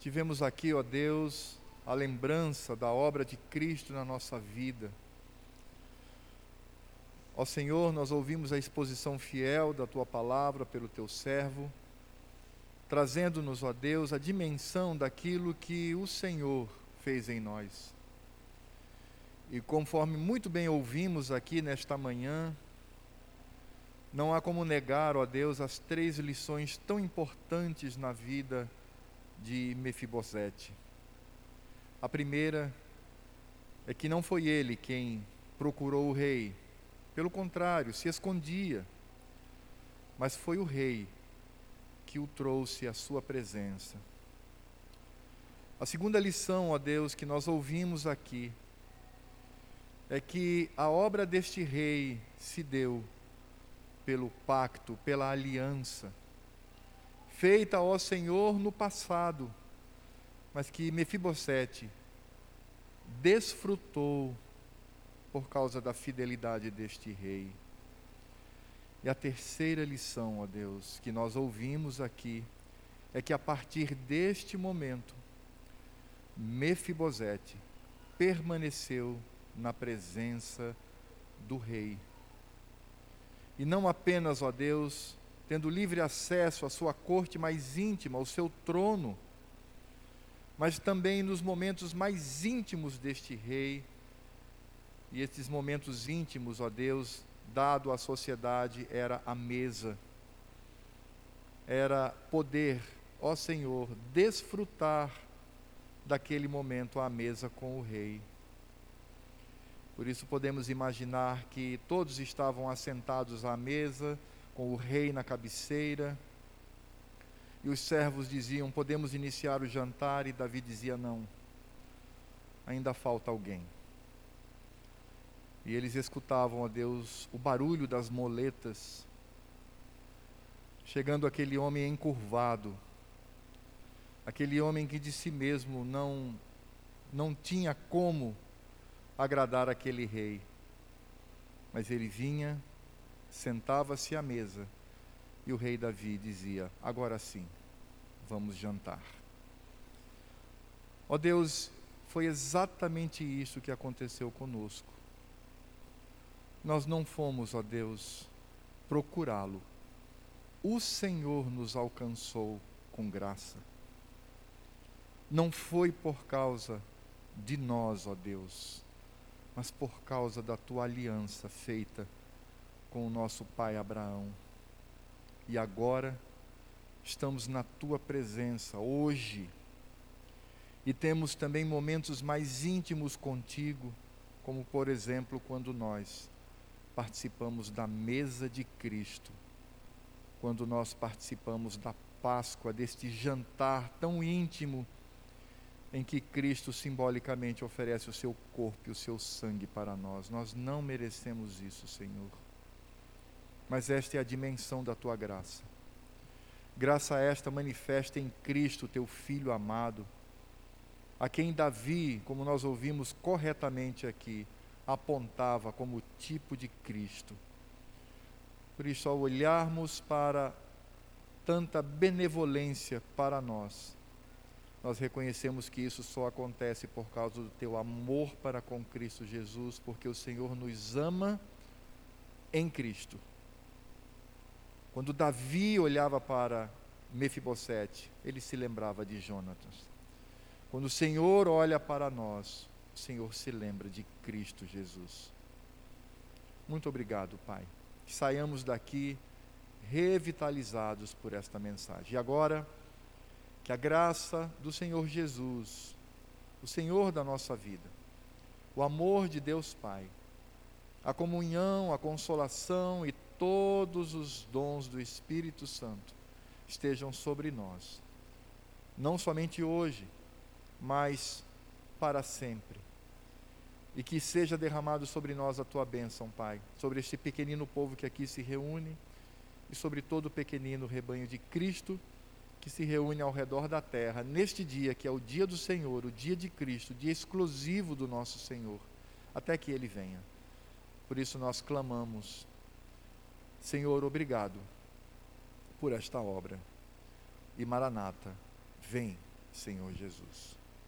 tivemos aqui, ó Deus, a lembrança da obra de Cristo na nossa vida Ó Senhor, nós ouvimos a exposição fiel da tua palavra pelo teu servo, trazendo-nos, ó Deus, a dimensão daquilo que o Senhor fez em nós. E conforme muito bem ouvimos aqui nesta manhã, não há como negar, ó Deus, as três lições tão importantes na vida de Mefibosete. A primeira é que não foi ele quem procurou o rei, pelo contrário, se escondia. Mas foi o rei que o trouxe à sua presença. A segunda lição, ó Deus, que nós ouvimos aqui é que a obra deste rei se deu pelo pacto, pela aliança, feita ao Senhor no passado, mas que Mefibosete desfrutou por causa da fidelidade deste rei. E a terceira lição, ó Deus, que nós ouvimos aqui, é que a partir deste momento, Mefibosete permaneceu na presença do rei. E não apenas, ó Deus, tendo livre acesso à sua corte mais íntima, ao seu trono, mas também nos momentos mais íntimos deste rei. E esses momentos íntimos, ó Deus, dado à sociedade, era a mesa. Era poder, ó Senhor, desfrutar daquele momento à mesa com o rei. Por isso podemos imaginar que todos estavam assentados à mesa, com o rei na cabeceira, e os servos diziam: Podemos iniciar o jantar, e Davi dizia: Não, ainda falta alguém. E eles escutavam a Deus o barulho das moletas, chegando aquele homem encurvado, aquele homem que de si mesmo não, não tinha como agradar aquele rei. Mas ele vinha, sentava-se à mesa e o rei Davi dizia: Agora sim, vamos jantar. Ó oh Deus, foi exatamente isso que aconteceu conosco. Nós não fomos, ó Deus, procurá-lo. O Senhor nos alcançou com graça. Não foi por causa de nós, ó Deus, mas por causa da tua aliança feita com o nosso pai Abraão. E agora estamos na tua presença, hoje, e temos também momentos mais íntimos contigo, como por exemplo quando nós participamos da mesa de Cristo, quando nós participamos da Páscoa, deste jantar tão íntimo em que Cristo simbolicamente oferece o seu corpo e o seu sangue para nós. Nós não merecemos isso, Senhor. Mas esta é a dimensão da tua graça. Graça esta manifesta em Cristo, teu Filho amado, a quem Davi, como nós ouvimos corretamente aqui, apontava como tipo de Cristo. Por isso, ao olharmos para tanta benevolência para nós, nós reconhecemos que isso só acontece por causa do teu amor para com Cristo Jesus, porque o Senhor nos ama em Cristo. Quando Davi olhava para Mefibosete, ele se lembrava de Jonatas. Quando o Senhor olha para nós, o Senhor se lembra de Cristo Jesus. Muito obrigado, Pai. Que saiamos daqui revitalizados por esta mensagem. E agora, que a graça do Senhor Jesus, o Senhor da nossa vida, o amor de Deus Pai, a comunhão, a consolação e todos os dons do Espírito Santo estejam sobre nós, não somente hoje, mas para sempre. E que seja derramado sobre nós a tua bênção, Pai, sobre este pequenino povo que aqui se reúne e sobre todo o pequenino rebanho de Cristo que se reúne ao redor da terra, neste dia que é o dia do Senhor, o dia de Cristo, o dia exclusivo do nosso Senhor, até que Ele venha. Por isso nós clamamos, Senhor, obrigado por esta obra. E Maranata, vem, Senhor Jesus.